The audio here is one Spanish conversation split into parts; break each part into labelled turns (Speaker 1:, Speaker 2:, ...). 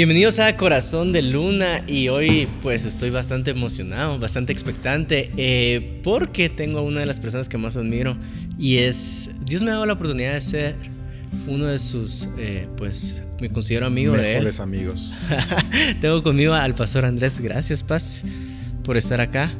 Speaker 1: Bienvenidos a Corazón de Luna y hoy pues estoy bastante emocionado, bastante expectante eh, porque tengo a una de las personas que más admiro y es, Dios me ha dado la oportunidad de ser uno de sus, eh, pues me considero amigo de él.
Speaker 2: Mejores amigos.
Speaker 1: tengo conmigo al pastor Andrés, gracias Paz por estar acá.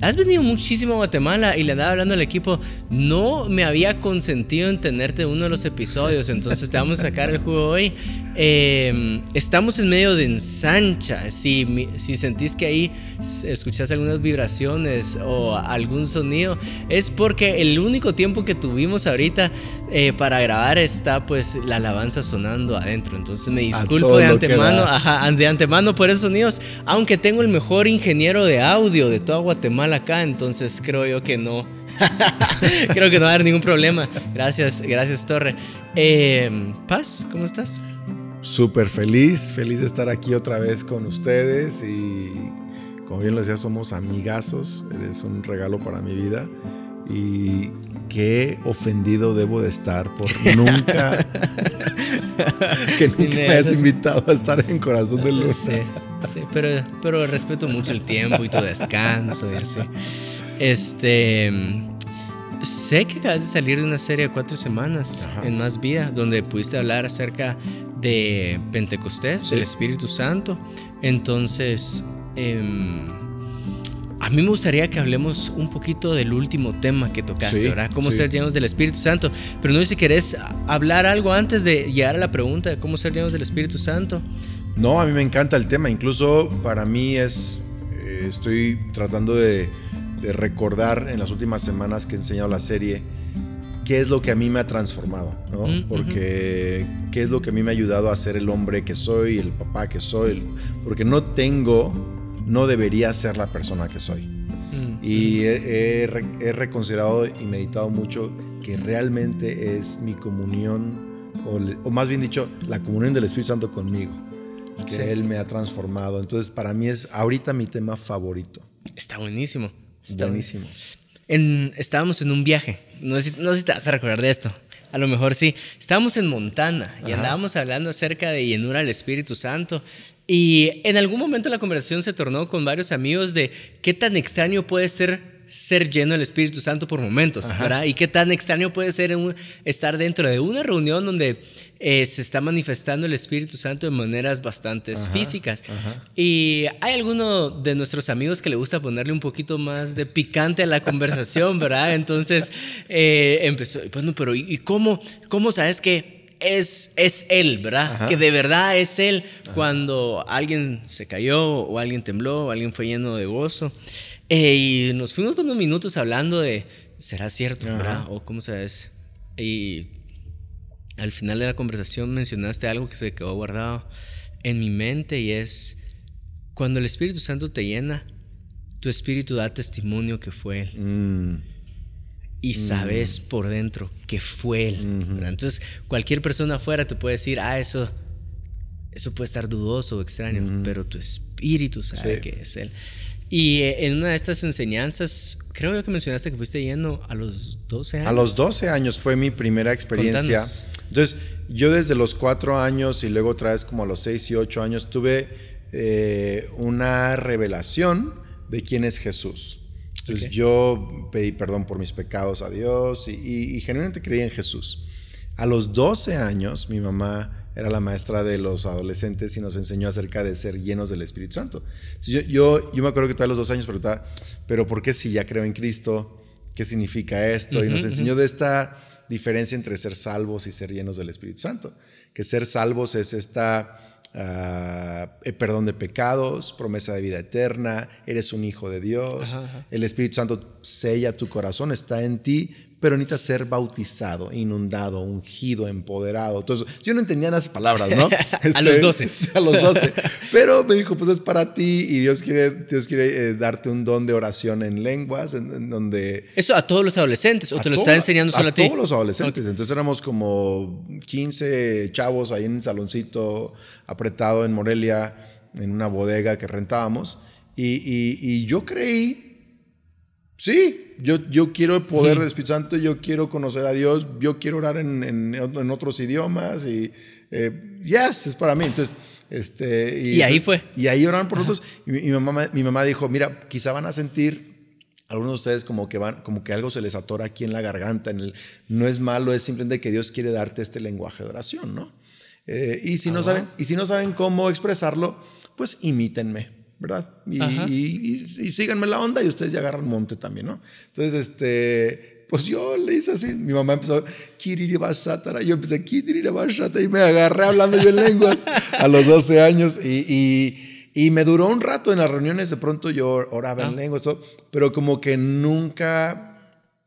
Speaker 1: Has venido muchísimo a Guatemala y le andaba hablando al equipo. No me había consentido en tenerte uno de los episodios, entonces te vamos a sacar el juego hoy. Em, estamos en medio de ensancha. Si, si sentís que ahí escuchás algunas vibraciones o algún sonido, es porque el único tiempo que tuvimos ahorita eh, para grabar está pues la alabanza sonando adentro. Entonces me disculpo de antemano, ajá, de antemano por esos sonidos, aunque tengo el mejor ingeniero de audio de toda Guatemala acá, entonces creo yo que no. creo que no va a haber ningún problema. Gracias, gracias Torre. Em, Paz, ¿cómo estás?
Speaker 2: Súper feliz, feliz de estar aquí otra vez con ustedes y como bien lo decía, somos amigazos, eres un regalo para mi vida y qué ofendido debo de estar por nunca que nunca me hayas invitado a estar en Corazón de Luz.
Speaker 1: Sí, sí, pero, pero respeto mucho el tiempo y tu descanso y así. Este, sé que acabas de salir de una serie de cuatro semanas en Más Vida, donde pudiste hablar acerca de Pentecostés, del Espíritu Santo. Entonces, em, a mí me gustaría que hablemos un poquito del último tema que tocaste, ¿verdad? Cómo ser llenos del Espíritu Santo. Pero no sé si querés hablar algo antes de llegar a la pregunta de cómo ser llenos del Espíritu Santo.
Speaker 2: No, a mí me encanta el tema. Incluso para mí es, eh, estoy tratando de, de recordar en las últimas semanas que he enseñado la serie qué es lo que a mí me ha transformado, ¿no? Mm, Porque qué es lo que a mí me ha ayudado a ser el hombre que soy, el papá que soy, porque no tengo, no debería ser la persona que soy. Mm, y he, reconsiderado y meditado mucho que realmente es mi comunión, o, más bien dicho, la comunión del Espíritu Santo conmigo, que Él me ha transformado. Entonces, para mí es ahorita mi tema favorito.
Speaker 1: Está buenísimo. Está buenísimo estábamos en un viaje, no sé, no sé si te vas a recordar de esto, a lo mejor sí. Estábamos en Montana y andábamos hablando acerca de llenura del Espíritu Santo. Y en algún momento la conversación se tornó con varios amigos de qué tan extraño puede ser ser lleno del Espíritu Santo por momentos, ¿verdad? Y qué tan extraño puede ser estar dentro de una reunión donde eh, se está manifestando el Espíritu Santo de maneras bastante físicas. Y hay alguno de nuestros amigos que le gusta ponerle un poquito más de picante a la conversación, ¿verdad? Entonces eh, empezó, bueno, pero ¿y cómo, cómo sabes que es, es Él, ¿verdad? Que de verdad es Él cuando alguien se cayó o alguien tembló o alguien fue lleno de gozo. Eh, y nos fuimos unos minutos hablando de, ¿será cierto, verdad? O cómo sabes. Y al final de la conversación mencionaste algo que se quedó guardado en mi mente y es, cuando el Espíritu Santo te llena, tu espíritu da testimonio que fue Él. Mm. Y sabes mm. por dentro que fue Él. Entonces, cualquier persona afuera te puede decir, ah, eso, eso puede estar dudoso o extraño, pero tu espíritu sabe que es Él. Y eh, en una de estas enseñanzas, creo que mencionaste que fuiste yendo a los 12 años.
Speaker 2: A los 12 años fue mi primera experiencia. Entonces, yo desde los 4 años y luego otra vez como a los 6 y 8 años tuve eh, una revelación de quién es Jesús. Entonces, yo pedí perdón por mis pecados a Dios y, y genuinamente creí en Jesús. A los 12 años, mi mamá era la maestra de los adolescentes y nos enseñó acerca de ser llenos del Espíritu Santo. Yo, yo, yo me acuerdo que todos los dos años preguntaba, pero ¿por qué si ya creo en Cristo? ¿Qué significa esto? y nos enseñó de esta diferencia entre ser salvos y ser llenos del Espíritu Santo. Que ser salvos es esta eh, perdón de pecados, promesa de vida eterna, eres un hijo de Dios, el Espíritu Santo sella tu corazón, está en ti, pero necesita ser bautizado, inundado, ungido, empoderado. Entonces, yo no entendía esas palabras, ¿no?
Speaker 1: a los 12.
Speaker 2: Este, a los 12. Pero me dijo, pues es para ti y Dios quiere, Dios quiere eh, darte un don de oración en lenguas, en, donde...
Speaker 1: ¿Eso a todos los adolescentes o te lo está enseñando solo a, ti?
Speaker 2: A todos los adolescentes. Entonces éramos como 15 chavos ahí en el saloncito apretado en Morelia, en una bodega que rentábamos. y yo creí Sí, yo, yo quiero el poder del Espíritu Santo, yo quiero conocer a Dios, yo quiero orar en, en, otros idiomas y, eh, yes, es para mí. Entonces, Este,
Speaker 1: y, ahí fue.
Speaker 2: Y ahí oraron por nosotros. Y mi, mamá, mi mamá dijo, mira, quizá van a sentir algunos de ustedes como que van, como que algo se les atora aquí en la garganta. En el, no es malo, es simplemente que Dios quiere darte este lenguaje de oración, ¿no? Eh, y, si no saben, y si no saben cómo expresarlo, pues imítenme, ¿verdad? Y, y, síganme la onda y ustedes ya agarran monte también, ¿no? Entonces, este, pues yo le hice así. Mi mamá empezó, Basatara. Yo empecé, Basatara. Y me agarré hablando yo en lenguas a los 12 años. Y, y, me duró un rato en las reuniones. De pronto yo oraba en ah. lenguas, pero como que nunca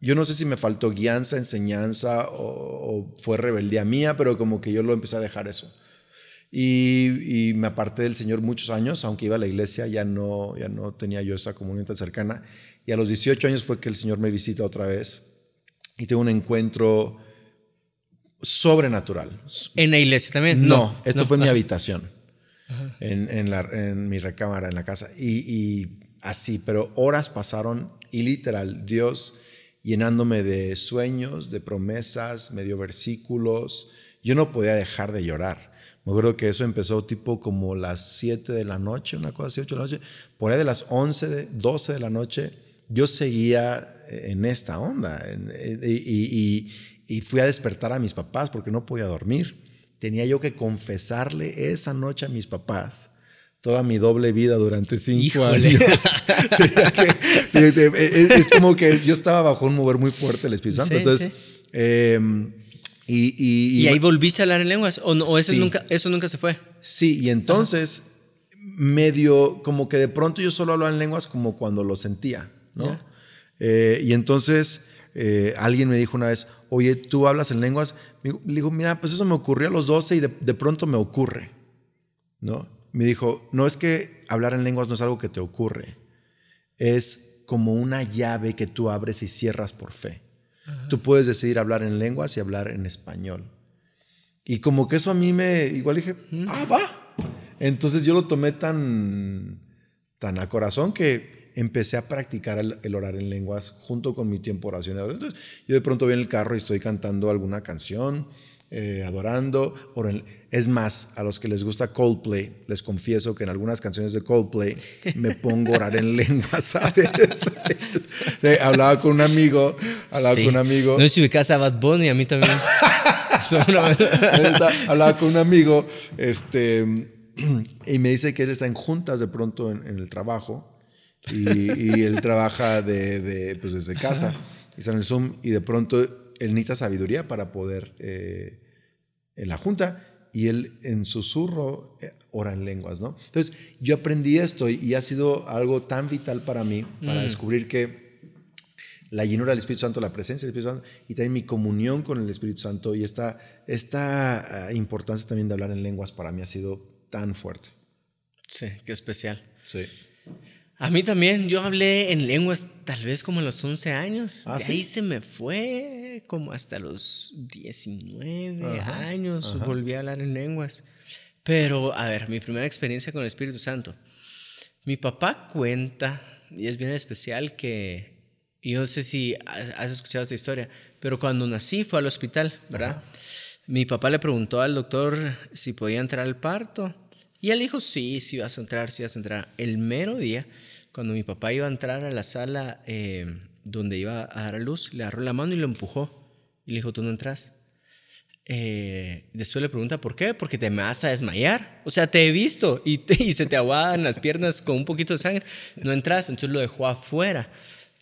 Speaker 2: yo no sé si me faltó guianza, enseñanza o, fue rebeldía mía, pero como que yo lo empecé a dejar eso. Y, me aparté del Señor muchos años, aunque iba a la iglesia, ya no, ya no tenía yo esa comunión tan cercana. Y a los 18 años fue que el Señor me visita otra vez y tengo un encuentro sobrenatural.
Speaker 1: ¿En la iglesia también?
Speaker 2: No, esto fue en mi habitación, en, en, la, en, mi recámara, en la casa. Y, y así, pero horas pasaron y literal, Dios llenándome de sueños, de promesas, me dio versículos. Yo no podía dejar de llorar. Me acuerdo que eso empezó tipo como las 7 de la noche, una cosa así, 8 de la noche. Por ahí de las 11, 12 de la noche, yo seguía en esta onda y, y fui a despertar a mis papás porque no podía dormir. Tenía yo que confesarle esa noche a mis papás toda mi doble vida durante cinco años. es, como que yo estaba bajo un mover muy fuerte del Espíritu Santo. Entonces, em, y,
Speaker 1: y, ahí volviste a hablar en lenguas? ¿O, eso, nunca, eso nunca se fue?
Speaker 2: Sí, y entonces medio como que de pronto yo solo hablaba en lenguas como cuando lo sentía, ¿no? Eh, y entonces eh, alguien me dijo una vez, oye, ¿tú hablas en lenguas? Le digo, mira, pues eso me ocurrió a los 12 y de, de pronto me ocurre, ¿no? me dijo, no es que hablar en lenguas no es algo que te ocurre, es como una llave que tú abres y cierras por fe. Tú puedes decidir hablar en lenguas y hablar en español. Y como que eso a mí me, igual dije, ah, va. Entonces yo lo tomé tan, tan a corazón que empecé a practicar el, orar en lenguas junto con mi tiempo oracional. Entonces yo de pronto voy en el carro y estoy cantando alguna canción eh, adorando. Es más, a los que les gusta Coldplay, les confieso que en algunas canciones de Coldplay me pongo a orar en lengua, ¿sabes? hablaba con un amigo, hablaba con un amigo.
Speaker 1: No sé si mi casa Bad Bunny, a mí también.
Speaker 2: hablaba con un amigo, este, y me dice que él está en juntas de pronto en, el trabajo y, él trabaja de, pues desde casa, y está en el Zoom y de pronto él necesita sabiduría para poder eh, en la junta y él en susurro eh, ora en lenguas, ¿no? Entonces, yo aprendí esto y, ha sido algo tan vital para mí, para mm. descubrir que la llenura del Espíritu Santo, la presencia del Espíritu Santo y también mi comunión con el Espíritu Santo y esta, esta ah, importancia también de hablar en lenguas para mí ha sido tan fuerte.
Speaker 1: Sí, qué especial.
Speaker 2: Sí.
Speaker 1: A mí también, yo hablé en lenguas tal vez como a los 11 años. Ah, ahí se me fue como hasta los 19 años, volví a hablar en lenguas. Pero, a ver, mi primera experiencia con el Espíritu Santo. Mi papá cuenta, y es bien especial, que yo no sé si has escuchado esta historia, pero cuando nací fue al hospital, ¿verdad? Mi papá le preguntó al doctor si podía entrar al parto y él dijo, sí, sí vas a entrar, sí vas a entrar. El mero día, cuando mi papá iba a entrar a la sala eh, donde iba a dar a luz, le agarró la mano y lo empujó. Y le dijo, tú no entras. Eh, después le pregunta, ¿por qué? Porque te me vas a desmayar. O sea, te he visto y, y se te aguadan las piernas con un poquito de sangre. No entras, entonces lo dejó afuera.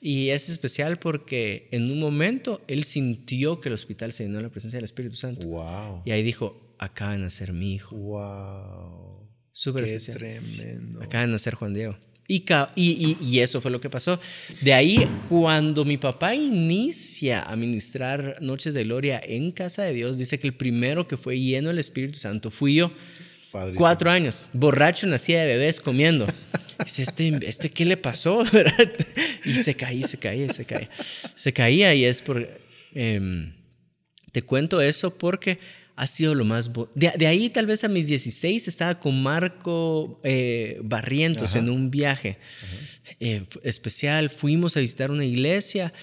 Speaker 1: Y es especial porque en un momento él sintió que el hospital se llenó de la presencia del Espíritu Santo.
Speaker 2: Wow.
Speaker 1: Y ahí dijo, acaba de nacer mi hijo.
Speaker 2: Wow.
Speaker 1: Súper especial.
Speaker 2: tremendo.
Speaker 1: Acaba de nacer Juan Diego. Y, y, y, eso fue lo que pasó. De ahí, cuando mi papá inicia a ministrar Noches de Gloria en Casa de Dios, dice que el primero que fue lleno del Espíritu Santo fui yo. Cuatro años, borracho, nacía de bebés comiendo. Dice, ¿este, este qué le pasó? y se caía, se caía, se caía. Se caía y es por... Em, te cuento eso porque ha sido lo más... De, ahí tal vez a mis 16 estaba con Marco eh, Barrientos en un viaje eh, especial. Fuimos a visitar una iglesia.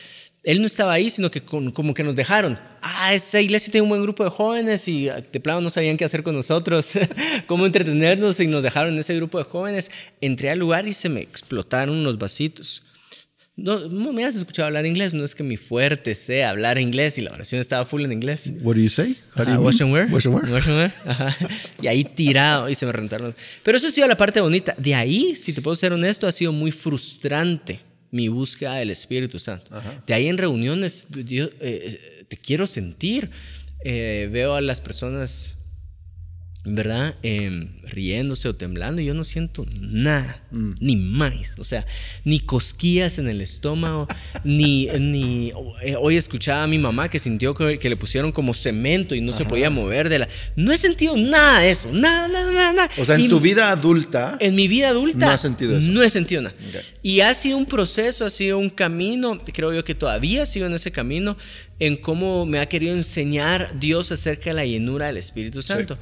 Speaker 1: él no estaba ahí, sino que como que nos dejaron. Ah, esa iglesia tiene un buen grupo de jóvenes y de plano no sabían qué hacer con nosotros, cómo entretenernos y nos dejaron en ese grupo de jóvenes. Entré al lugar y se me explotaron unos vasitos. No, me has escuchado hablar inglés, no es que mi fuerte sea hablar inglés y la oración estaba full en inglés.
Speaker 2: What do you say?
Speaker 1: How do you wash and wear. Wash and wear. Wash and wear. Ajá. Y ahí tirado y se me rentaron. Pero eso ha sido la parte bonita. De ahí, si te puedo ser honesto, ha sido muy frustrante mi búsqueda del Espíritu Santo. De ahí en reuniones, yo eh, te quiero sentir. Eh, veo a las personas ¿verdad? Em, riéndose o temblando, yo no siento nada, mm. ni más, o sea, ni cosquillas en el estómago, ni, ni eh, hoy escuchaba a mi mamá que sintió que, le pusieron como cemento y no se podía mover de la... No he sentido nada de eso, nada, nada, nada.
Speaker 2: O sea, en tu vida adulta...
Speaker 1: En mi vida adulta...
Speaker 2: No has sentido eso.
Speaker 1: No he sentido nada. Y ha sido un proceso, ha sido un camino, creo yo que todavía sigo en ese camino, en cómo me ha querido enseñar Dios acerca de la llenura del Espíritu Santo.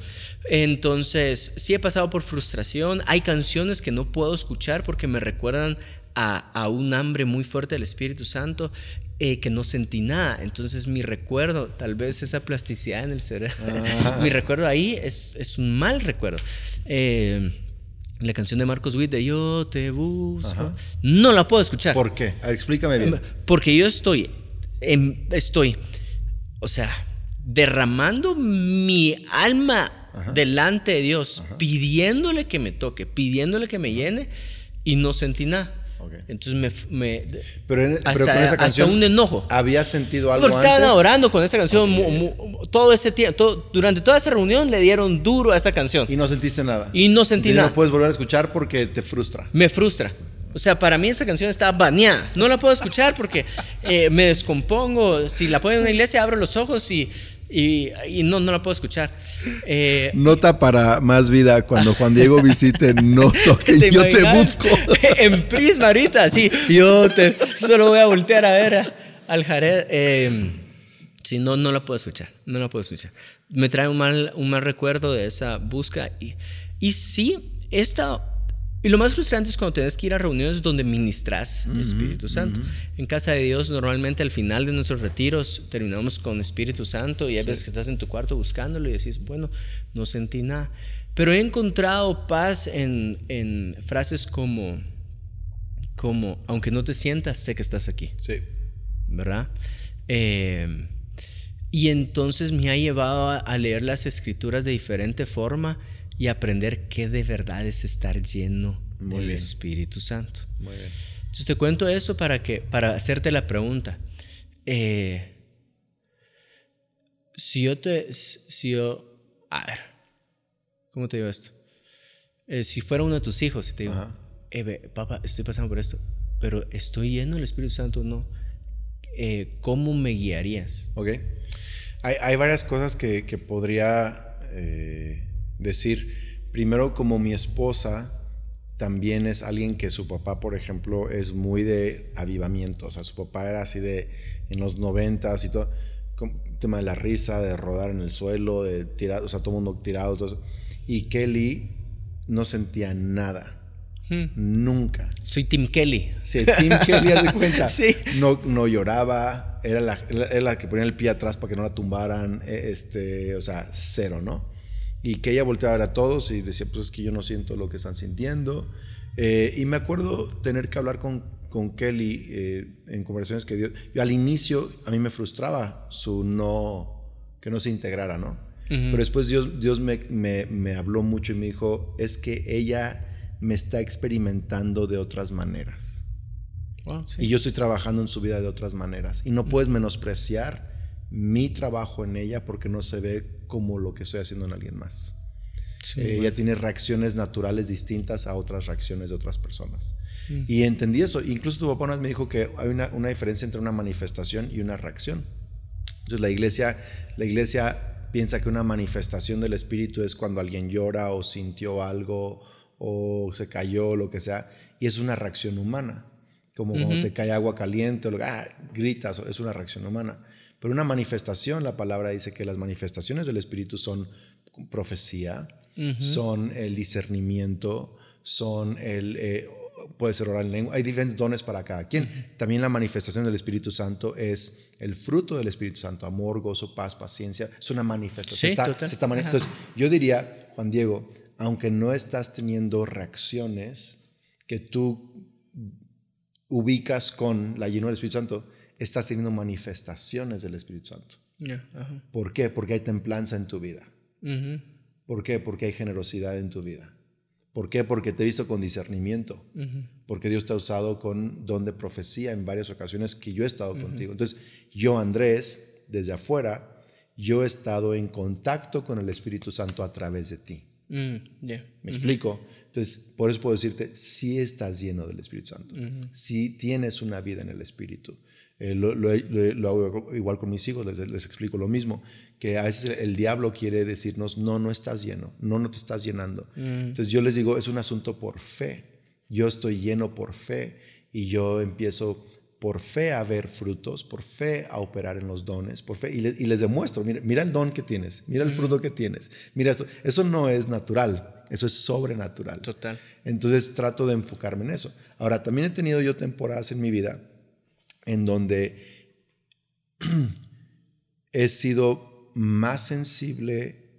Speaker 1: Entonces, sí he pasado por frustración. Hay canciones que no puedo escuchar porque me recuerdan a, un hambre muy fuerte del Espíritu Santo eh, que no sentí nada. Entonces mi recuerdo, tal vez esa plasticidad en el cerebro, ah. mi recuerdo ahí es, un mal recuerdo. Eh, la canción de Marcos Witt de Yo te busco, no la puedo escuchar.
Speaker 2: ¿Por qué? explícame bien.
Speaker 1: Porque yo estoy estoy, o sea, derramando mi alma delante de Dios, pidiéndole que me toque, pidiéndole que me llene y no sentí nada. Entonces me, me
Speaker 2: pero, hasta,
Speaker 1: un enojo.
Speaker 2: ¿Había sentido algo
Speaker 1: Porque estaban adorando con esa canción todo ese tiempo, durante toda esa reunión le dieron duro a esa canción.
Speaker 2: Y no sentiste nada.
Speaker 1: Y no sentí nada.
Speaker 2: No puedes volver a escuchar porque te frustra.
Speaker 1: Me frustra. O sea, para mí esa canción está baneada. No la puedo escuchar porque eh, me descompongo. Si la pongo en una iglesia, abro los ojos y, y, no, no la puedo escuchar.
Speaker 2: Eh, Nota para más vida cuando Juan Diego visite, no toque, yo te busco.
Speaker 1: en Prisma ahorita, sí. Yo te, solo voy a voltear a ver al Jared. Eh, sí, no, no la puedo escuchar. No la puedo escuchar. Me trae un mal, un mal recuerdo de esa búsqueda. Y, y sí, he estado y lo más frustrante es cuando tienes que ir a reuniones donde ministras Espíritu Santo. En casa de Dios, normalmente al final de nuestros retiros terminamos con Espíritu Santo y hay veces que estás en tu cuarto buscándolo y decís, bueno, no sentí nada. Pero he encontrado paz en, en frases como, como, aunque no te sientas, sé que estás aquí.
Speaker 2: Sí.
Speaker 1: ¿Verdad? Eh, y entonces me ha llevado a leer las escrituras de diferente forma y aprender qué de verdad es estar lleno del Espíritu Santo.
Speaker 2: Muy bien.
Speaker 1: Entonces te cuento eso para, que, para hacerte la pregunta. Eh, si yo te... Si yo... A ver, ¿cómo te digo esto? Eh, si fuera uno de tus hijos y te digo, eh, papá, estoy pasando por esto, pero estoy lleno del Espíritu Santo o no, ¿cómo me guiarías?
Speaker 2: Ok. Hay, hay varias cosas que, que podría decir, primero como mi esposa también es alguien que su papá, por ejemplo, es muy de avivamiento, o sea, su papá era así de en los noventas y todo, tema de la risa, de rodar en el suelo, de tirar, o sea, todo el mundo tirado, todo eso. Y Kelly no sentía nada. Hmm. Nunca.
Speaker 1: Soy Tim Kelly.
Speaker 2: Sí, Tim Kelly, haz de cuenta. sí. No, no lloraba, era la, era la que ponía el pie atrás para que no la tumbaran, e, este, o sea, cero, ¿no? Y que ella volteaba a ver a todos y decía, pues es que yo no siento lo que están sintiendo. Eh, y me acuerdo tener que hablar con, con Kelly eh, en conversaciones que dio. Yo al inicio a mí me frustraba su no, que no se integrara, ¿no? Pero después Dios, Dios me, me, me, habló mucho y me dijo, es que ella me está experimentando de otras maneras. Y yo estoy trabajando en su vida de otras maneras. Y no puedes menospreciar mi trabajo en ella porque no se ve como lo que estoy haciendo en alguien más. Eh, ella tiene reacciones naturales distintas a otras reacciones de otras personas. Mm. Y entendí eso. Incluso tu papá me dijo que hay una, una, diferencia entre una manifestación y una reacción. Entonces la iglesia, la iglesia piensa que una manifestación del Espíritu es cuando alguien llora o sintió algo o se cayó, lo que sea, y es una reacción humana. Como cuando te cae agua caliente, o, ah, gritas, es una reacción humana. Pero una manifestación, la palabra dice que las manifestaciones del Espíritu son profecía, son el discernimiento, son el, eh, puede ser orar en lengua. Hay diferentes dones para cada quien. También la manifestación del Espíritu Santo es el fruto del Espíritu Santo. Amor, gozo, paz, paciencia. Es una manifestación. Entonces, yo diría, Juan Diego, aunque no estás teniendo reacciones que tú ubicas con la llenura del Espíritu Santo, estás teniendo manifestaciones del Espíritu Santo. ¿Por qué? Porque hay templanza en tu vida. ¿Por qué? Porque hay generosidad en tu vida. ¿Por qué? Porque te he visto con discernimiento. Porque Dios te ha usado con don de profecía en varias ocasiones que yo he estado contigo. Entonces, yo, Andrés, desde afuera, yo he estado en contacto con el Espíritu Santo a través de ti. Mm, ¿Me explico? Entonces, por eso puedo decirte, si estás lleno del Espíritu Santo, si tienes una vida en el Espíritu. Eh, lo, hago igual con mis hijos, les, explico lo mismo, que a veces el, diablo quiere decirnos, no, no estás lleno, no, no te estás llenando. Mm. Entonces yo les digo, es un asunto por fe. Yo estoy lleno por fe y yo empiezo por fe a ver frutos, por fe a operar en los dones, por fe, y, les, demuestro, mira, mira, el don que tienes, mira el fruto que tienes, mira esto, eso no es natural, eso es sobrenatural.
Speaker 1: Total.
Speaker 2: Entonces trato de enfocarme en eso. Ahora, también he tenido yo temporadas en mi vida en donde he sido más sensible,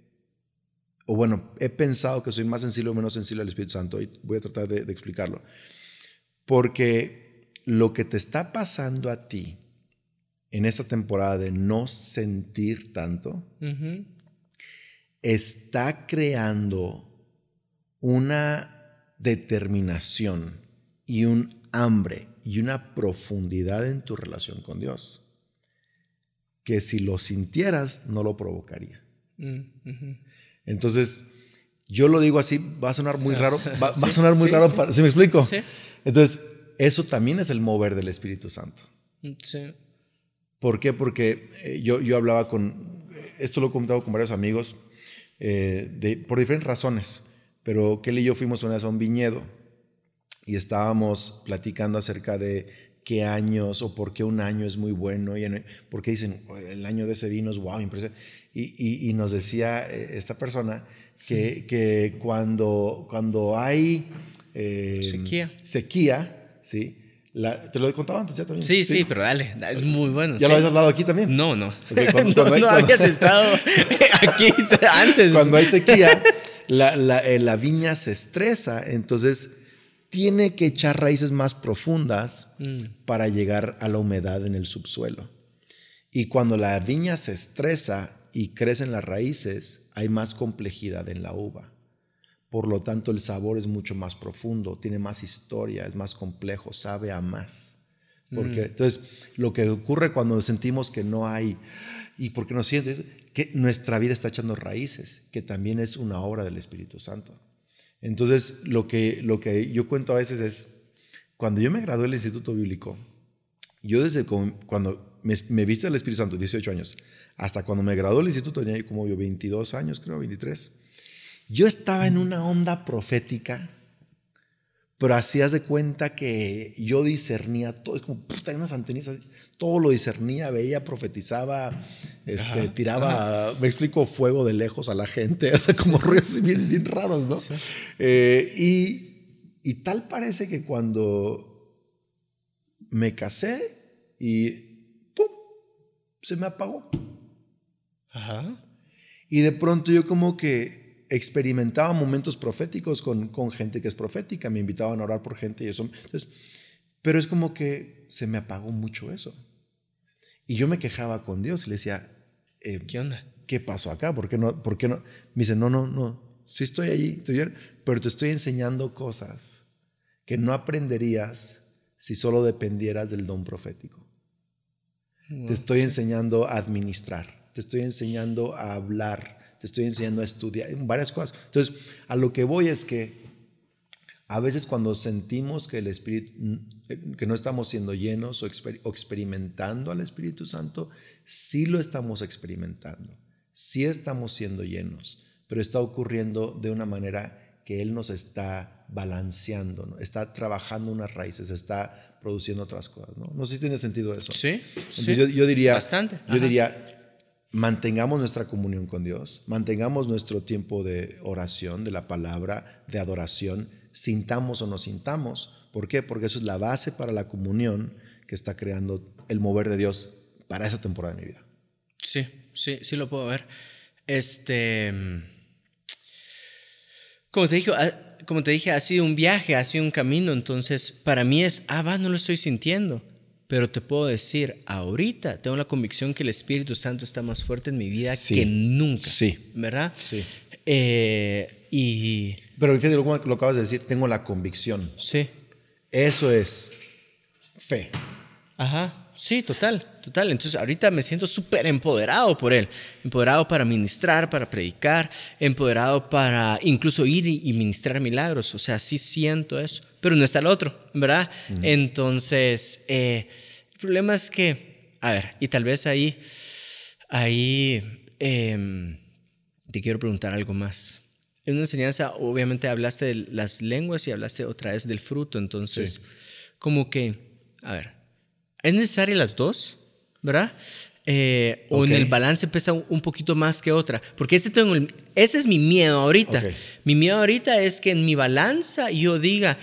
Speaker 2: o bueno, he pensado que soy más sensible o menos sensible al Espíritu Santo, y voy a tratar de, explicarlo. Porque lo que te está pasando a ti en esta temporada de no sentir tanto, está creando una determinación y un hambre y una profundidad en tu relación con Dios que si lo sintieras no lo provocaría. Mm, Entonces, yo lo digo así, va a sonar muy raro, va, a sonar muy raro, ¿sí me explico? Entonces, eso también es el mover del Espíritu Santo. Mm, sí. ¿Por qué? Porque eh, yo, yo hablaba con, esto lo he comentado con varios amigos, eh, de, por diferentes razones, pero Kelly y yo fuimos una vez a un viñedo y estábamos platicando acerca de qué años o por qué un año es muy bueno y por qué dicen el año de ese vino es wow, impresionante. Y, y, nos decía eh, esta persona que, que cuando, cuando hay
Speaker 1: eh, sequía.
Speaker 2: sequía, ¿sí? te lo he contado antes ya también.
Speaker 1: Sí, sí, pero dale, es muy bueno.
Speaker 2: ¿Ya lo habías hablado aquí también?
Speaker 1: No, no. no, habías estado aquí antes.
Speaker 2: Cuando hay sequía, la, la, eh, la, viña se estresa, entonces tiene que echar raíces más profundas mm. para llegar a la humedad en el subsuelo. Y cuando la viña se estresa y crecen las raíces, hay más complejidad en la uva. Por lo tanto, el sabor es mucho más profundo, tiene más historia, es más complejo, sabe a más. Porque, mm. Entonces, lo que ocurre cuando sentimos que no hay, ¿y por qué no sientes? Que nuestra vida está echando raíces, que también es una obra del Espíritu Santo. Entonces, lo que, lo que yo cuento a veces es, cuando yo me gradué del Instituto Bíblico, yo desde cuando me, me viste el Espíritu Santo, 18 años, hasta cuando me gradué del instituto, tenía como yo 22 años, creo, 23, yo estaba en una onda profética pero hacías de cuenta que yo discernía todo, es como, tenía unas antenas, todo lo discernía, veía, profetizaba, este, tiraba, me explico, fuego de lejos a la gente, o sea, como ruidos bien, bien raros, ¿no? Eh, y, y tal parece que cuando me casé y ¡pum! se me apagó. Ajá. Y de pronto yo como que experimentaba momentos proféticos con, con, gente que es profética, me invitaban a orar por gente y eso. Entonces, pero es como que se me apagó mucho eso. Y yo me quejaba con Dios y le decía,
Speaker 1: eh, ¿qué onda?
Speaker 2: ¿Qué pasó acá? ¿Por qué no? ¿Por qué no? Me dice, no, no, no, sí estoy allí, pero te estoy enseñando cosas que no aprenderías si solo dependieras del don profético. te estoy enseñando a administrar, te estoy enseñando a hablar, te estoy enseñando a estudiar, varias cosas. Entonces, a lo que voy es que a veces cuando sentimos que el Espíritu, que no estamos siendo llenos o, experimentando al Espíritu Santo, sí lo estamos experimentando, sí estamos siendo llenos, pero está ocurriendo de una manera que Él nos está balanceando, está trabajando unas raíces, está produciendo otras cosas. No, no sé si tiene sentido eso.
Speaker 1: Sí,
Speaker 2: Entonces Yo, diría, Bastante. yo diría, mantengamos nuestra comunión con Dios, mantengamos nuestro tiempo de oración, de la palabra, de adoración, sintamos o no sintamos. ¿Por qué? Porque eso es la base para la comunión que está creando el mover de Dios para esa temporada de mi vida.
Speaker 1: Sí, sí, sí lo puedo ver. Este, como te dije, como te dije, ha sido un viaje, ha sido un camino, entonces para mí es, ah, va, no lo estoy sintiendo. Pero te puedo decir, ahorita tengo la convicción que el Espíritu Santo está más fuerte en mi vida que nunca.
Speaker 2: Sí.
Speaker 1: ¿Verdad?
Speaker 2: Sí.
Speaker 1: Eh, y...
Speaker 2: Pero fíjate lo, lo acabas de decir, tengo la convicción.
Speaker 1: Sí.
Speaker 2: Eso es fe.
Speaker 1: Ajá. Sí, total, total. Entonces ahorita me siento súper empoderado por él. Empoderado para ministrar, para predicar, empoderado para incluso ir y, ministrar milagros. O sea, sí siento eso pero no está el otro, ¿verdad? Entonces, eh, el problema es que, a ver, y tal vez ahí, ahí em, te quiero preguntar algo más. En una enseñanza, obviamente hablaste de las lenguas y hablaste otra vez del fruto, entonces, como que, a ver, ¿es necesaria las dos? ¿Verdad? Eh, o en el balance pesa un poquito más que otra. Porque ese, tengo ese es mi miedo ahorita. Mi miedo ahorita es que en mi balanza yo diga,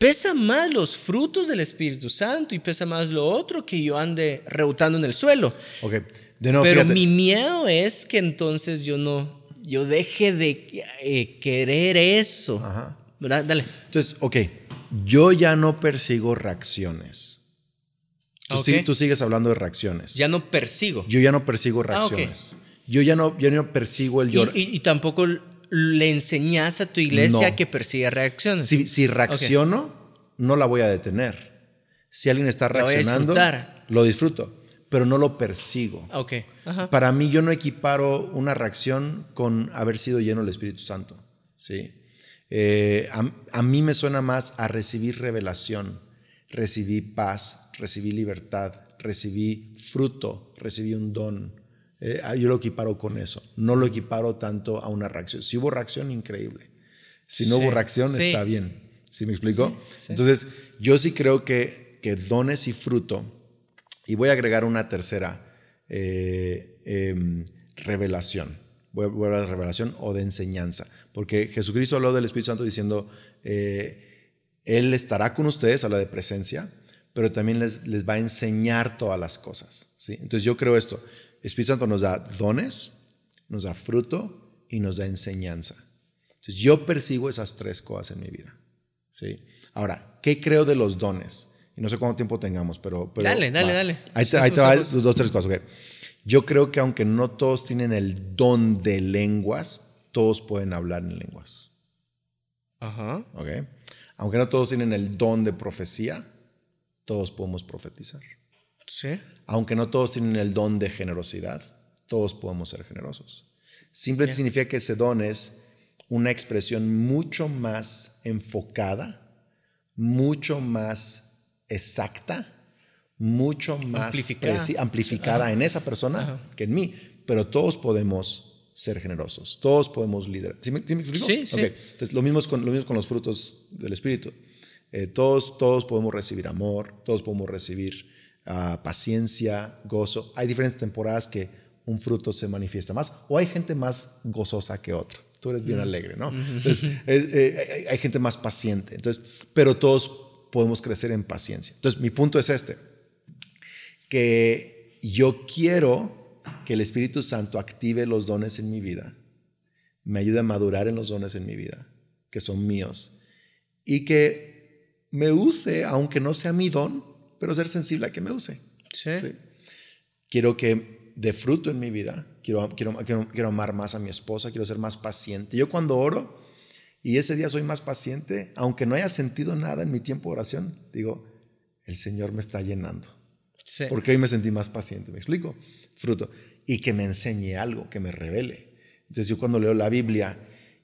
Speaker 1: Pesa más los frutos del Espíritu Santo y pesa más lo otro que yo ande rebotando en el suelo.
Speaker 2: Okay.
Speaker 1: Pero mi miedo es que entonces yo no, yo deje de eh, querer eso. Ajá. ¿Verdad? Dale.
Speaker 2: Entonces, ok, yo ya no persigo reacciones. Tú, sigues hablando de reacciones.
Speaker 1: Ya no persigo.
Speaker 2: Yo ya no persigo ah, reacciones. Yo ya no, yo no persigo el
Speaker 1: llorar. y, tampoco le enseñas a tu iglesia que persiga reacciones.
Speaker 2: Si, reacciono, no la voy a detener. Si alguien está reaccionando, lo disfruto, pero no lo persigo.
Speaker 1: Okay.
Speaker 2: Para mí, yo no equiparo una reacción con haber sido lleno del Espíritu Santo. ¿sí? Eh, a, mí me suena más a recibir revelación, recibí paz, recibí libertad, recibí fruto, recibí un don. Eh, ah, yo lo equiparo con eso. No lo equiparo tanto a una reacción. Si hubo reacción, increíble. Si no hubo reacción, está bien. ¿Sí me explico? Entonces, yo sí creo que, que, dones y fruto, y voy a agregar una tercera, eh, em, revelación. Voy a, hablar de revelación o de enseñanza. Porque Jesucristo habló del Espíritu Santo diciendo, eh, Él estará con ustedes, habla de presencia, pero también les, les va a enseñar todas las cosas. ¿sí? Entonces, yo creo esto. Espíritu Santo nos da dones, nos da fruto y nos da enseñanza. Entonces, yo persigo esas tres cosas en mi vida. ¿sí? Ahora, ¿qué creo de los dones? Y no sé cuánto tiempo tengamos, pero...
Speaker 1: dale, dale, dale.
Speaker 2: Ahí te, ahí te va dos, tres cosas. Yo creo que aunque no todos tienen el don de lenguas, todos pueden hablar en lenguas.
Speaker 1: Ajá.
Speaker 2: ¿Ok? Aunque no todos tienen el don de profecía, todos podemos profetizar.
Speaker 1: Sí.
Speaker 2: Aunque no todos tienen el don de generosidad, todos podemos ser generosos. Simplemente significa que ese don es una expresión mucho más enfocada, mucho más exacta, mucho más amplificada, en esa persona que en mí. Pero todos podemos ser generosos, todos podemos liderar. ¿Sí me,
Speaker 1: sí, sí,
Speaker 2: Entonces, lo mismo, es con, lo mismo con los frutos del Espíritu. Eh, todos, todos podemos recibir amor, todos podemos recibir ah, paciencia, gozo. Hay diferentes temporadas que un fruto se manifiesta más o hay gente más gozosa que otra. Tú eres bien alegre, ¿no? Entonces, eh, hay gente más paciente. Entonces, pero todos podemos crecer en paciencia. Entonces, mi punto es este, que yo quiero que el Espíritu Santo active los dones en mi vida, me ayude a madurar en los dones en mi vida, que son míos, y que me use, aunque no sea mi don, pero ser sensible a que me use.
Speaker 1: sí.
Speaker 2: Quiero que de fruto en mi vida. Quiero, quiero, quiero, amar más a mi esposa, quiero ser más paciente. Yo cuando oro y ese día soy más paciente, aunque no haya sentido nada en mi tiempo de oración, digo, el Señor me está llenando. Porque hoy me sentí más paciente, ¿me explico? Fruto. Y que me enseñe algo, que me revele. Entonces yo cuando leo la Biblia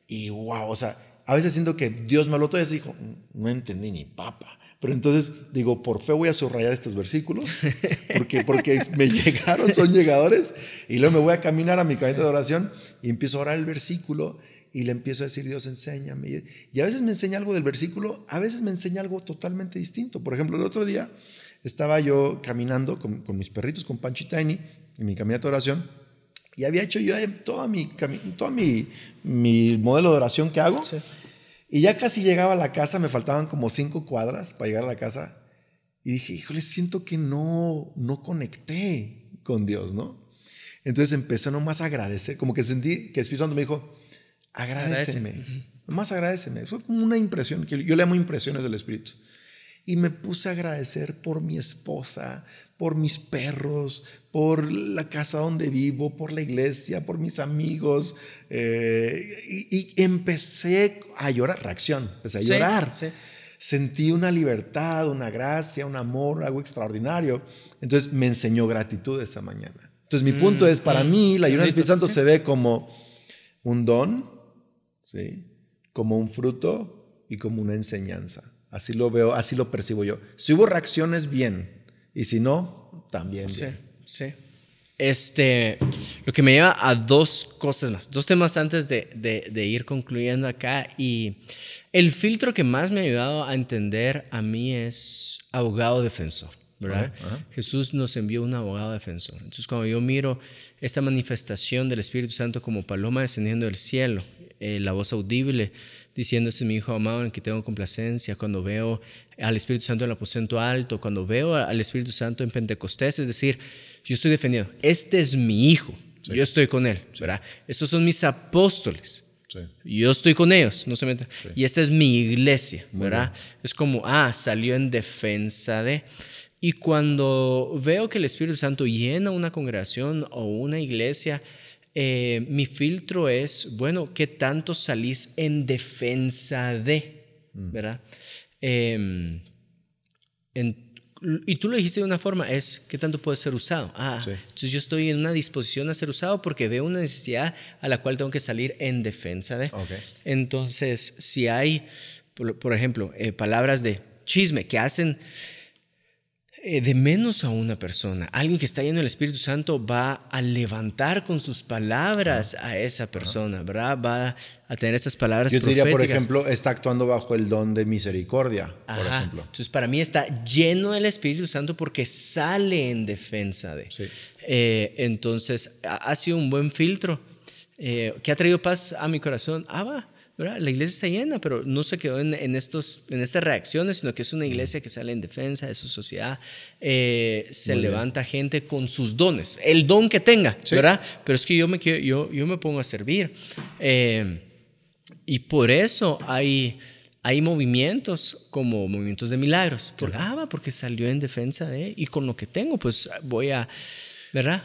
Speaker 2: y wow, o sea, a veces siento que Dios me habló todo y dijo, no entendí ni papa. Pero entonces digo, por fe voy a subrayar estos versículos, porque, porque me llegaron, son llegadores, y luego me voy a caminar a mi cabeza de oración y empiezo a orar el versículo y le empiezo a decir, Dios, enséñame. Y a veces me enseña algo del versículo, a veces me enseña algo totalmente distinto. Por ejemplo, el otro día estaba yo caminando con, mis perritos, con Pancho y Tiny, en mi caminata de oración, Y había hecho yo toda mi, toda mi, mi modelo de oración que hago. Y ya casi llegaba a la casa, me faltaban como cinco cuadras para llegar a la casa. Y dije, híjole, siento que no, no conecté con Dios, ¿no? Entonces empecé nomás a agradecer, como que sentí que el Espíritu Santo me dijo, agradeceme, nomás agradeceme. Fue como una impresión, que yo le amo impresiones del Espíritu. Y me puse a agradecer por mi esposa, por mis perros, por la casa donde vivo, por la iglesia, por mis amigos. Eh, y, empecé a llorar, reacción, empecé a llorar. Sentí una libertad, una gracia, un amor, algo extraordinario. Entonces me enseñó gratitud esa mañana. Entonces mi punto mm, es, para mm. mí, la ayuda del Espíritu Santo se ve como un don, ¿sí? como un fruto y como una enseñanza. Así lo veo, así lo percibo yo. Si hubo reacciones, bien. Y si no, también.
Speaker 1: Sí, sí. Este, lo que me lleva a dos cosas más, dos temas antes de, de, ir concluyendo acá. Y el filtro que más me ha ayudado a entender a mí es abogado defensor. ¿verdad? Jesús nos envió un abogado defensor. Entonces, cuando yo miro esta manifestación del Espíritu Santo como paloma descendiendo del cielo, eh, la voz audible diciendo, este es mi Hijo amado en el que tengo complacencia, cuando veo al Espíritu Santo en el aposento alto, cuando veo al Espíritu Santo en Pentecostés, es decir, yo estoy defendido, este es mi Hijo, yo estoy con Él, ¿verdad? Estos son mis apóstoles. Yo estoy con ellos, no se meten. Y esta es mi iglesia, ¿verdad? Es como, ah, salió en defensa de... Y cuando veo que el Espíritu Santo llena una congregación o una iglesia, eh, mi filtro es, bueno, ¿qué tanto salís en defensa de? Mm. ¿Verdad? Em, y tú lo dijiste de una forma, es qué tanto puede ser usado. Ah, entonces yo estoy en una disposición a ser usado porque veo una necesidad a la cual tengo que salir en defensa de. Entonces, si hay, por, ejemplo, eh, palabras de chisme que hacen eh, de menos a una persona. Alguien que está lleno del Espíritu Santo va a levantar con sus palabras a esa persona, ¿verdad? Va a tener estas palabras
Speaker 2: Yo te diría, por ejemplo, está actuando bajo el don de misericordia, por ejemplo.
Speaker 1: Entonces, para mí está lleno del Espíritu Santo porque sale en defensa de. Eh, entonces, ha, sido un buen filtro eh, que ha traído paz a mi corazón. Ah, va la iglesia está llena, pero no se quedó en, estos, en estas reacciones, sino que es una iglesia que sale en defensa de su sociedad. Eh, se levanta gente con sus dones, el don que tenga, ¿verdad? Pero es que yo me, yo, yo me pongo a servir. Eh, y por eso hay, hay movimientos como movimientos de milagros. Por, ah, porque salió en defensa de, y con lo que tengo, pues voy a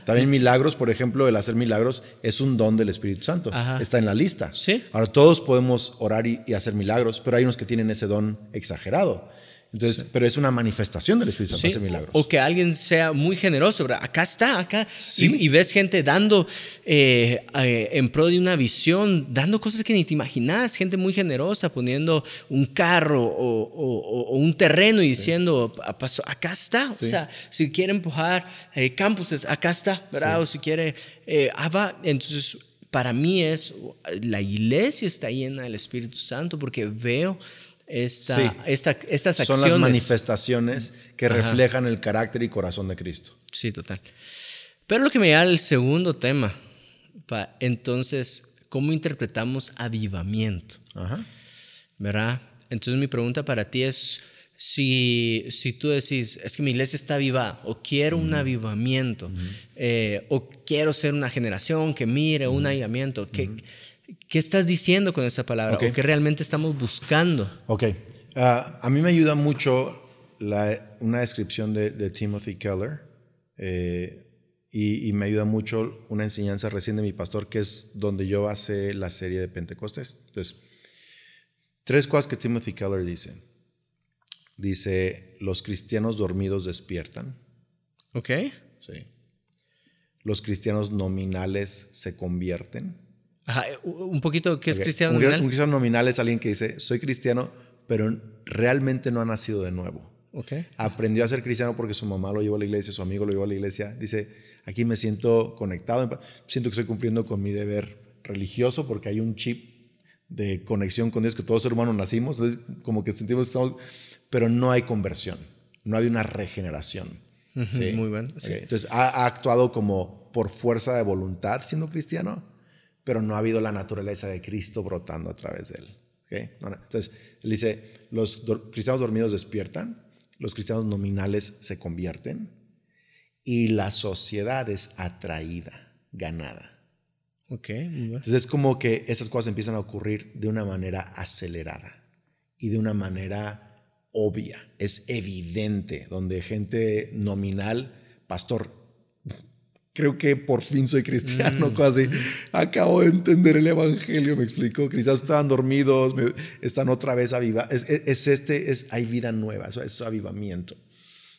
Speaker 2: también milagros, por ejemplo, el hacer milagros es un don del Espíritu Santo. Está en la lista.
Speaker 1: Sí.
Speaker 2: Ahora, todos podemos orar y, hacer milagros, pero hay unos que tienen ese don exagerado. Entonces, pero es una manifestación del Espíritu Santo, milagros.
Speaker 1: O que alguien sea muy generoso, ¿verdad? Acá está, acá. Y, ves gente dando eh, eh, en pro de una visión, dando cosas que ni te imaginas, gente muy generosa, poniendo un carro o, un terreno y diciendo, acá está. O sea, si quiere empujar eh, campuses, acá está, ¿verdad? O si quiere, ah, entonces para mí es, la iglesia está llena del Espíritu Santo porque veo esta, esta, estas acciones.
Speaker 2: Son las manifestaciones que reflejan el carácter y corazón de Cristo.
Speaker 1: Sí, total. Pero lo que me da al segundo tema, entonces, ¿cómo interpretamos avivamiento? Ajá. ¿Verdad? Entonces mi pregunta para ti es, si, si tú decís, es que mi iglesia está viva, o quiero un avivamiento, eh, o quiero ser una generación que mire un avivamiento, que ¿Qué estás diciendo con esa palabra? ¿O qué realmente estamos buscando?
Speaker 2: Ok. Ah, a mí me ayuda mucho una descripción de, Timothy Keller eh, y, me ayuda mucho una enseñanza recién de mi pastor, que es donde yo hace la serie de Pentecostés. Entonces, tres cosas que Timothy Keller dice. Dice, los cristianos dormidos despiertan.
Speaker 1: Ok.
Speaker 2: Sí. Los cristianos nominales se convierten
Speaker 1: un poquito, ¿qué es cristiano
Speaker 2: nominal? Un cristiano nominal es alguien que dice, soy cristiano, pero realmente no ha nacido de nuevo.
Speaker 1: Okay.
Speaker 2: Aprendió a ser cristiano porque su mamá lo llevó a la iglesia, su amigo lo llevó a la iglesia. Dice, aquí me siento conectado, siento que estoy cumpliendo con mi deber religioso porque hay un chip de conexión con Dios que todos ser humanos nacimos, como que sentimos que estamos, pero no hay conversión, no hay una regeneración.
Speaker 1: Sí. Muy bueno.
Speaker 2: Entonces ha, actuado como por fuerza de voluntad siendo cristiano, pero no ha habido la naturaleza de Cristo brotando a través de él. Entonces, él dice, los cristianos dormidos despiertan, los cristianos nominales se convierten y la sociedad es atraída, ganada.
Speaker 1: Ok.
Speaker 2: Entonces es como que esas cosas empiezan a ocurrir de una manera acelerada y de una manera obvia, es evidente, donde gente nominal, pastor, creo que por fin soy cristiano, casi. Mm. Acabo de entender el evangelio, me explicó. Quizás estaban dormidos, están otra vez avivados. Es, este, es, hay vida nueva, eso es avivamiento.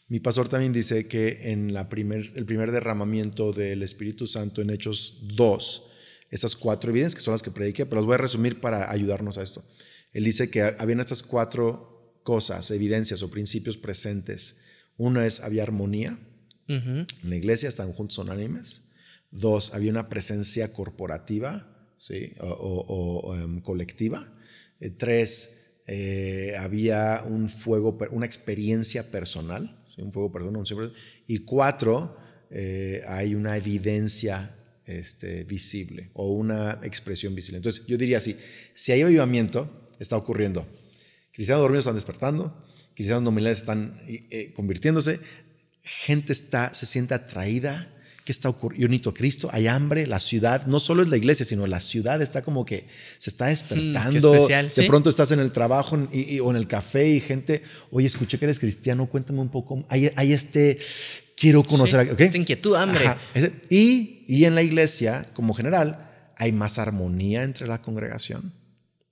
Speaker 2: Mi pastor también dice que en la primer, el primer derramamiento del Espíritu Santo en Hechos 2, estas cuatro evidencias, que son las que prediqué, pero las voy a resumir para ayudarnos a esto. Él dice que habían estas cuatro cosas, evidencias o principios presentes. Uno es, había armonía, en la iglesia están juntos unánimes. Dos, había una presencia corporativa ¿sí? o, em, colectiva. Eh, tres, eh, había un fuego, una experiencia personal, un fuego personal. y cuatro, eh, hay una evidencia este, visible o una expresión visible. Entonces, yo diría así, si hay avivamiento, está ocurriendo. Cristianos dormidos están despertando, cristianos nominales están convirtiéndose, gente está, se siente atraída. ¿Qué está ocurriendo? A Cristo, hay hambre, la ciudad, no solo es la iglesia, sino la ciudad está como que se está mm, despertando. de pronto estás en el trabajo o en el café y gente, oye, escuché que eres cristiano, cuéntame un poco. Hay, hay este, quiero conocer.
Speaker 1: Sí, Esta inquietud, hambre.
Speaker 2: Y, y en la iglesia, como general, hay más armonía entre la congregación.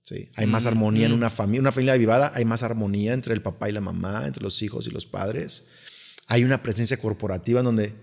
Speaker 2: Sí, hay más mm, armonía en mm. una familia, una familia avivada, hay más armonía entre el papá y la mamá, entre los hijos y los padres hay una presencia corporativa donde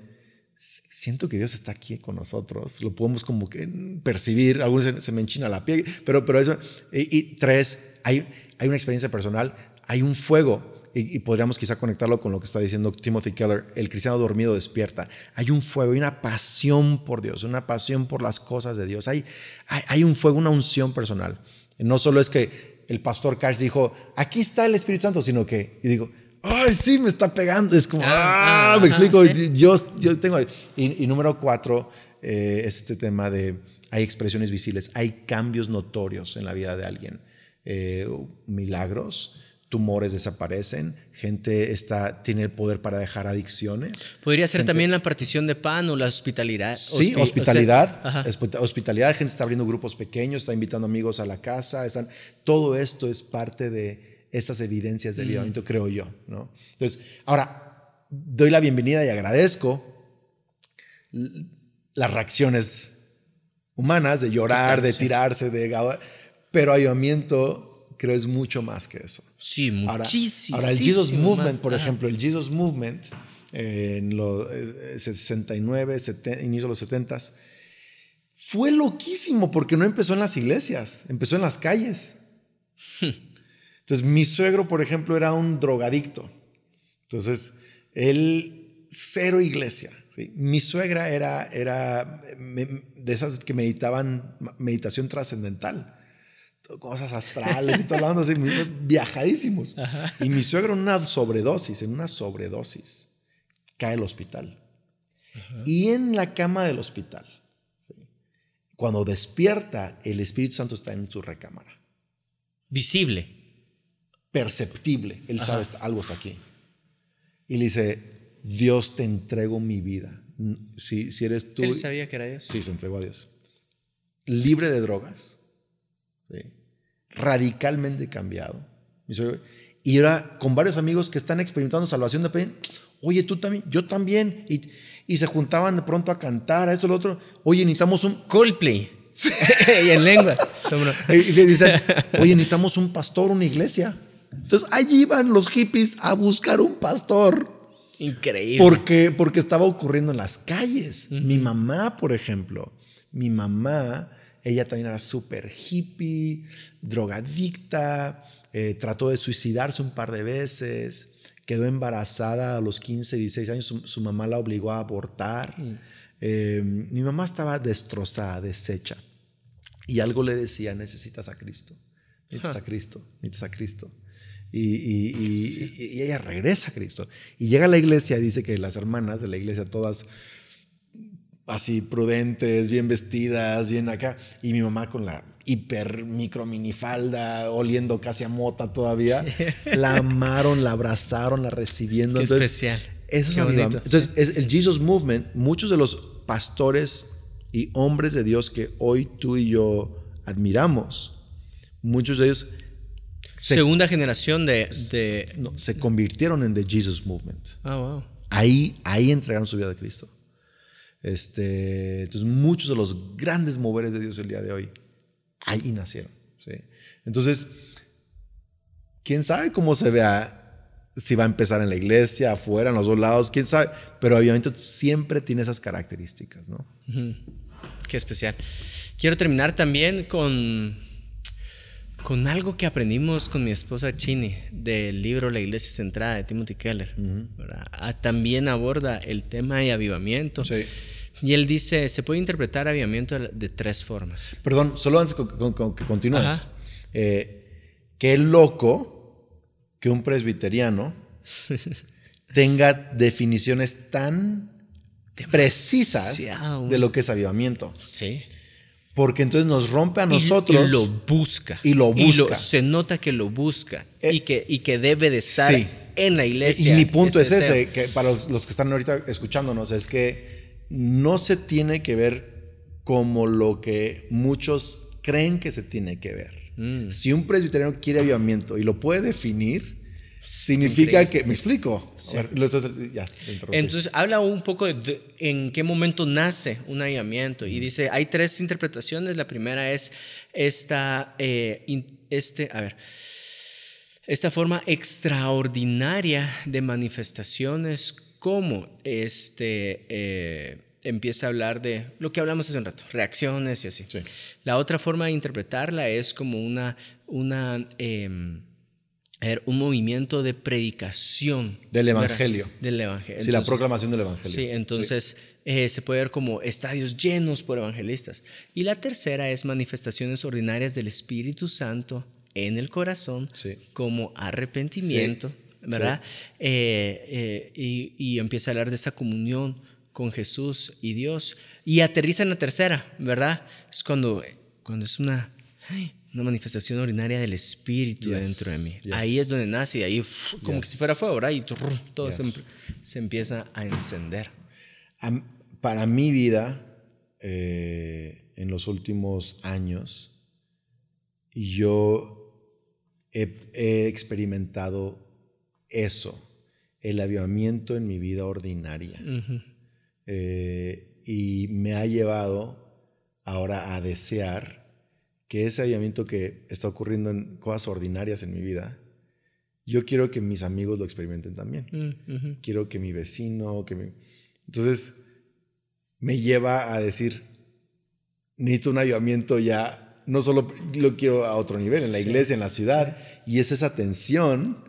Speaker 2: siento que Dios está aquí con nosotros, lo podemos como que percibir, algunos se, me enchina la piel, pero, pero eso, y, tres, hay, hay una experiencia personal, hay un fuego, y, podríamos quizá conectarlo con lo que está diciendo Timothy Keller, el cristiano dormido despierta, hay un fuego, hay una pasión por Dios, una pasión por las cosas de Dios, hay, hay, un fuego, una unción personal. No solo es que el pastor Cash dijo, aquí está el Espíritu Santo, sino que, y digo, ay, sí, me está pegando. Es como, ah, ah me explico. Yo, yo tengo. Y, número cuatro eh, es este tema de hay expresiones visibles, hay cambios notorios en la vida de alguien. Eh, milagros, tumores desaparecen, gente está, tiene el poder para dejar adicciones.
Speaker 1: Podría ser también la partición de pan o la hospitalidad.
Speaker 2: Sí, hospitalidad. hospitalidad, gente está abriendo grupos pequeños, está invitando amigos a la casa. Están, todo esto es parte de estas evidencias del avivamiento, mm. creo yo. ¿no? Entonces, ahora, doy la bienvenida y agradezco las reacciones humanas de llorar, de tirarse, de... Pero avivamiento creo es mucho más que eso.
Speaker 1: Sí, muchísimo.
Speaker 2: Ahora, el Jesus Movement, por ejemplo, el Jesus Movement en los 69, eh, inicio de los 70 fue loquísimo porque no empezó en las iglesias, empezó en las calles. Entonces, mi suegro, por ejemplo, era un drogadicto. Entonces, él, cero iglesia. Mi suegra era, era de esas que meditaban meditación trascendental. Cosas astrales y todo, hablando así, viajadísimos. Y mi suegro en una sobredosis, en una sobredosis, cae al hospital. Y en la cama del hospital, cuando despierta, el Espíritu Santo está en su recámara.
Speaker 1: Visible
Speaker 2: perceptible. Él sabe, algo está aquí. Y le dice, Dios te entrego mi vida. Si, si eres tú...
Speaker 1: Él sabía que era Dios.
Speaker 2: Sí, se entregó a Dios. Libre de drogas. Radicalmente cambiado. Y ahora con varios amigos que están experimentando salvación de Oye, tú también, yo también. Y, y se juntaban de pronto a cantar, a eso, lo otro. Oye, necesitamos un...
Speaker 1: Coldplay. y en lengua.
Speaker 2: y le dicen, oye, necesitamos un pastor, una iglesia. Entonces allí iban los hippies a buscar un pastor.
Speaker 1: Increíble.
Speaker 2: Porque, porque estaba ocurriendo en las calles. Mi mamá, por ejemplo, mi mamá, ella también era súper hippie, drogadicta, eh, trató de suicidarse un par de veces, quedó embarazada a los 15, 16 años, su, mamá la obligó a abortar. Mm. Eh, mi mamá estaba destrozada, deshecha. Y algo le decía, necesitas a Cristo, necesitas a Cristo, necesitas a Cristo. Y, ella regresa a Cristo. Y llega a la iglesia y dice que las hermanas de la iglesia, todas así prudentes, bien vestidas, bien acá. Y mi mamá con la hiper micro minifalda, oliendo casi a mota todavía. la amaron, la abrazaron, la recibiendo.
Speaker 1: Qué especial.
Speaker 2: Eso es Entonces, es el Jesus Movement, muchos de los pastores y hombres de Dios que hoy tú y yo admiramos, muchos de ellos
Speaker 1: Segunda generación de...
Speaker 2: se convirtieron en The Jesus Movement.
Speaker 1: Ah, wow.
Speaker 2: Ahí, ahí entregaron su vida a Cristo. Este, entonces, muchos de los grandes moveres de Dios el día de hoy, ahí nacieron. ¿sí? Entonces, quién sabe cómo se vea, si va a empezar en la iglesia, afuera, en los dos lados, quién sabe. Pero obviamente siempre tiene esas características, ¿no?
Speaker 1: Qué especial. Quiero terminar también con con algo que aprendimos con mi esposa Chini del libro La Iglesia Centrada de Timothy Keller. Ah, también aborda el tema de avivamiento. Y él dice, se puede interpretar avivamiento de tres formas.
Speaker 2: Perdón, solo antes que continúes. Eh, qué loco que un presbiteriano tenga definiciones tan precisas de lo que es avivamiento.
Speaker 1: Sí.
Speaker 2: Porque entonces nos rompe a nosotros.
Speaker 1: Y, lo busca.
Speaker 2: Y lo busca.
Speaker 1: se nota que lo busca. Eh, y, que, y que debe de estar en la iglesia.
Speaker 2: Y mi punto es ese, que para los, que están ahorita escuchándonos, es que no se tiene que ver como lo que muchos creen que se tiene que ver. Mm. Si un presbiteriano quiere avivamiento y lo puede definir, Significa que, me explico.
Speaker 1: Entonces habla un poco de, en qué momento nace un avivamiento y dice, hay tres interpretaciones. La primera es esta, eh, este, a ver, esta forma extraordinaria de manifestaciones como este... Eh, empieza a hablar de lo que hablamos hace un rato, reacciones y así. La otra forma de interpretarla es como una, una em, un movimiento de predicación.
Speaker 2: Del Evangelio.
Speaker 1: Del Evangelio. Sí,
Speaker 2: la proclamación del Evangelio.
Speaker 1: Sí, entonces eh, se puede ver como estadios llenos por evangelistas. Y la tercera es manifestaciones ordinarias del Espíritu Santo en el corazón, como arrepentimiento, ¿verdad? Eh, eh, y, y, empieza a hablar de esa comunión con Jesús y Dios. Y aterriza en la tercera, ¿verdad? Es cuando, cuando es una una manifestación ordinaria del Espíritu dentro de mí. Ahí es donde nace y ahí como que si fuera fuego, ¿verdad? Y todo se, empieza a encender.
Speaker 2: Para mi vida, eh, en los últimos años, yo he, experimentado eso, el avivamiento en mi vida ordinaria. Eh, y me ha llevado ahora a desear que ese avivamiento que está ocurriendo en cosas ordinarias en mi vida, yo quiero que mis amigos lo experimenten también. Mm, quiero que mi vecino, que mi... Entonces, me lleva a decir, necesito un avivamiento ya, no solo lo quiero a otro nivel, en la iglesia, en la ciudad, y es esa tensión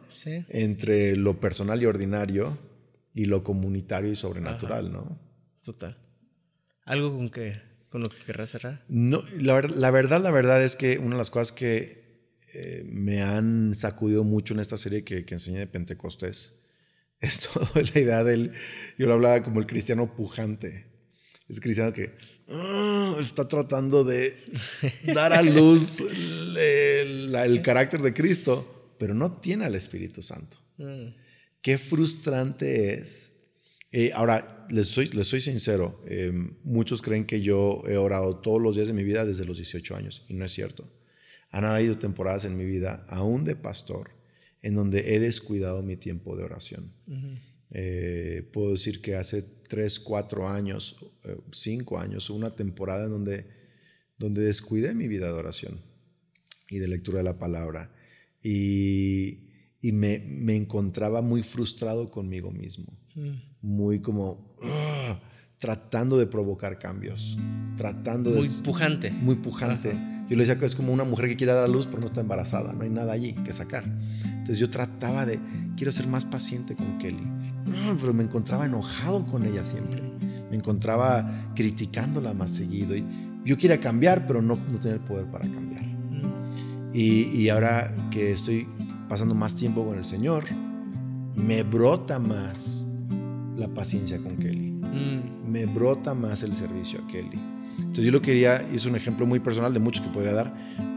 Speaker 2: entre lo personal y ordinario y lo comunitario y sobrenatural, ¿no?
Speaker 1: Total. Algo con que con lo que querrás cerrar?
Speaker 2: No, la, verdad, la verdad es que una de las cosas que eh, me han sacudido mucho en esta serie que, que enseñé de Pentecostés es toda la idea del, yo lo hablaba como el cristiano pujante, es cristiano que ah, está tratando de dar a luz el, carácter de Cristo, pero no tiene al Espíritu Santo. Mm. Qué frustrante es eh, ahora, les soy, les soy sincero, eh, muchos creen que yo he orado todos los días de mi vida desde los 18 años, y no es cierto. Han habido temporadas en mi vida, aún de pastor, en donde he descuidado mi tiempo de oración. Eh, puedo decir que hace 3, 4 años, 5 años, una temporada en donde, donde descuidé mi vida de oración y de lectura de la palabra. Y, y me, me encontraba muy frustrado conmigo mismo. Mm muy como ah, tratando de provocar cambios, tratando
Speaker 1: muy
Speaker 2: de...
Speaker 1: Muy pujante.
Speaker 2: Muy pujante. Yo le decía que es como una mujer que quiere dar a luz pero no está embarazada, no hay nada allí que sacar. Entonces yo trataba de, quiero ser más paciente con Kelly, ah, pero me encontraba enojado con ella siempre, me encontraba criticándola más seguido y yo quería cambiar pero no, no tenía el poder para cambiar. Mm. Y, y ahora que estoy pasando más tiempo con el Señor, me brota más la paciencia con Kelly. Mm. Me brota más el servicio a Kelly. Entonces yo lo quería, y es un ejemplo muy personal de muchos que podría dar,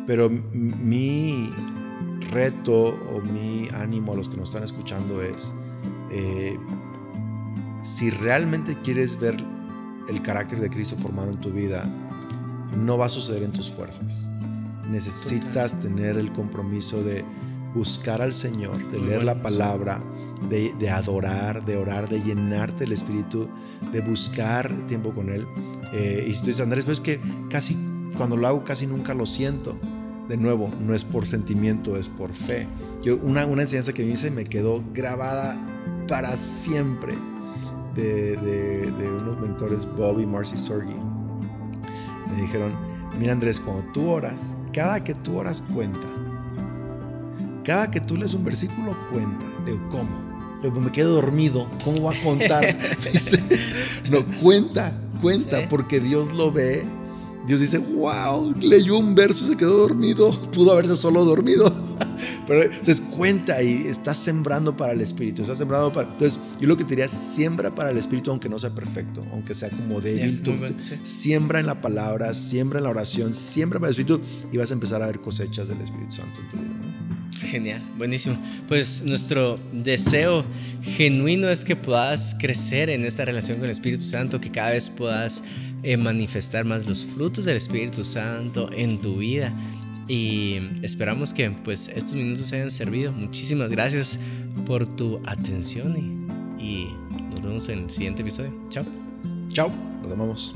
Speaker 2: pero mi reto o mi ánimo a los que nos están escuchando es, eh, si realmente quieres ver el carácter de Cristo formado en tu vida, no va a suceder en tus fuerzas. Necesitas tener el compromiso de buscar al Señor, de leer la palabra, de, adorar, de orar, de llenarte del Espíritu, de buscar tiempo con Él. Eh, y si tú dices, Andrés, pues es que casi, cuando lo hago, casi nunca lo siento. De nuevo, no es por sentimiento, es por fe. Yo, una, una enseñanza que me hice me quedó grabada para siempre de, de unos mentores, Bob y Marcy Sorgi. Me dijeron, mira Andrés, cuando tú oras, cada que tú oras cuenta. Cada que tú lees un versículo cuenta. Digo, ¿cómo? Me quedo dormido, ¿cómo va a contar? no, cuenta, cuenta, porque Dios lo ve. Dios dice, wow, leyó un verso y se quedó dormido. Pudo haberse solo dormido. Pero entonces cuenta y estás sembrando para el Espíritu. Estás sembrando para. Entonces, yo lo que te diría, siembra para el Espíritu, aunque no sea perfecto, aunque sea como débil. Siembra en la palabra, siembra en la oración, siembra para el Espíritu y vas a empezar a ver cosechas del Espíritu Santo en tu vida.
Speaker 1: Genial, buenísimo. Pues nuestro deseo genuino es que puedas crecer en esta relación con el Espíritu Santo, que cada vez puedas eh, manifestar más los frutos del Espíritu Santo en tu vida. Y esperamos que pues estos minutos hayan servido. Muchísimas gracias por tu atención y, y nos vemos en el siguiente episodio. Chao.
Speaker 2: Chao, nos vemos.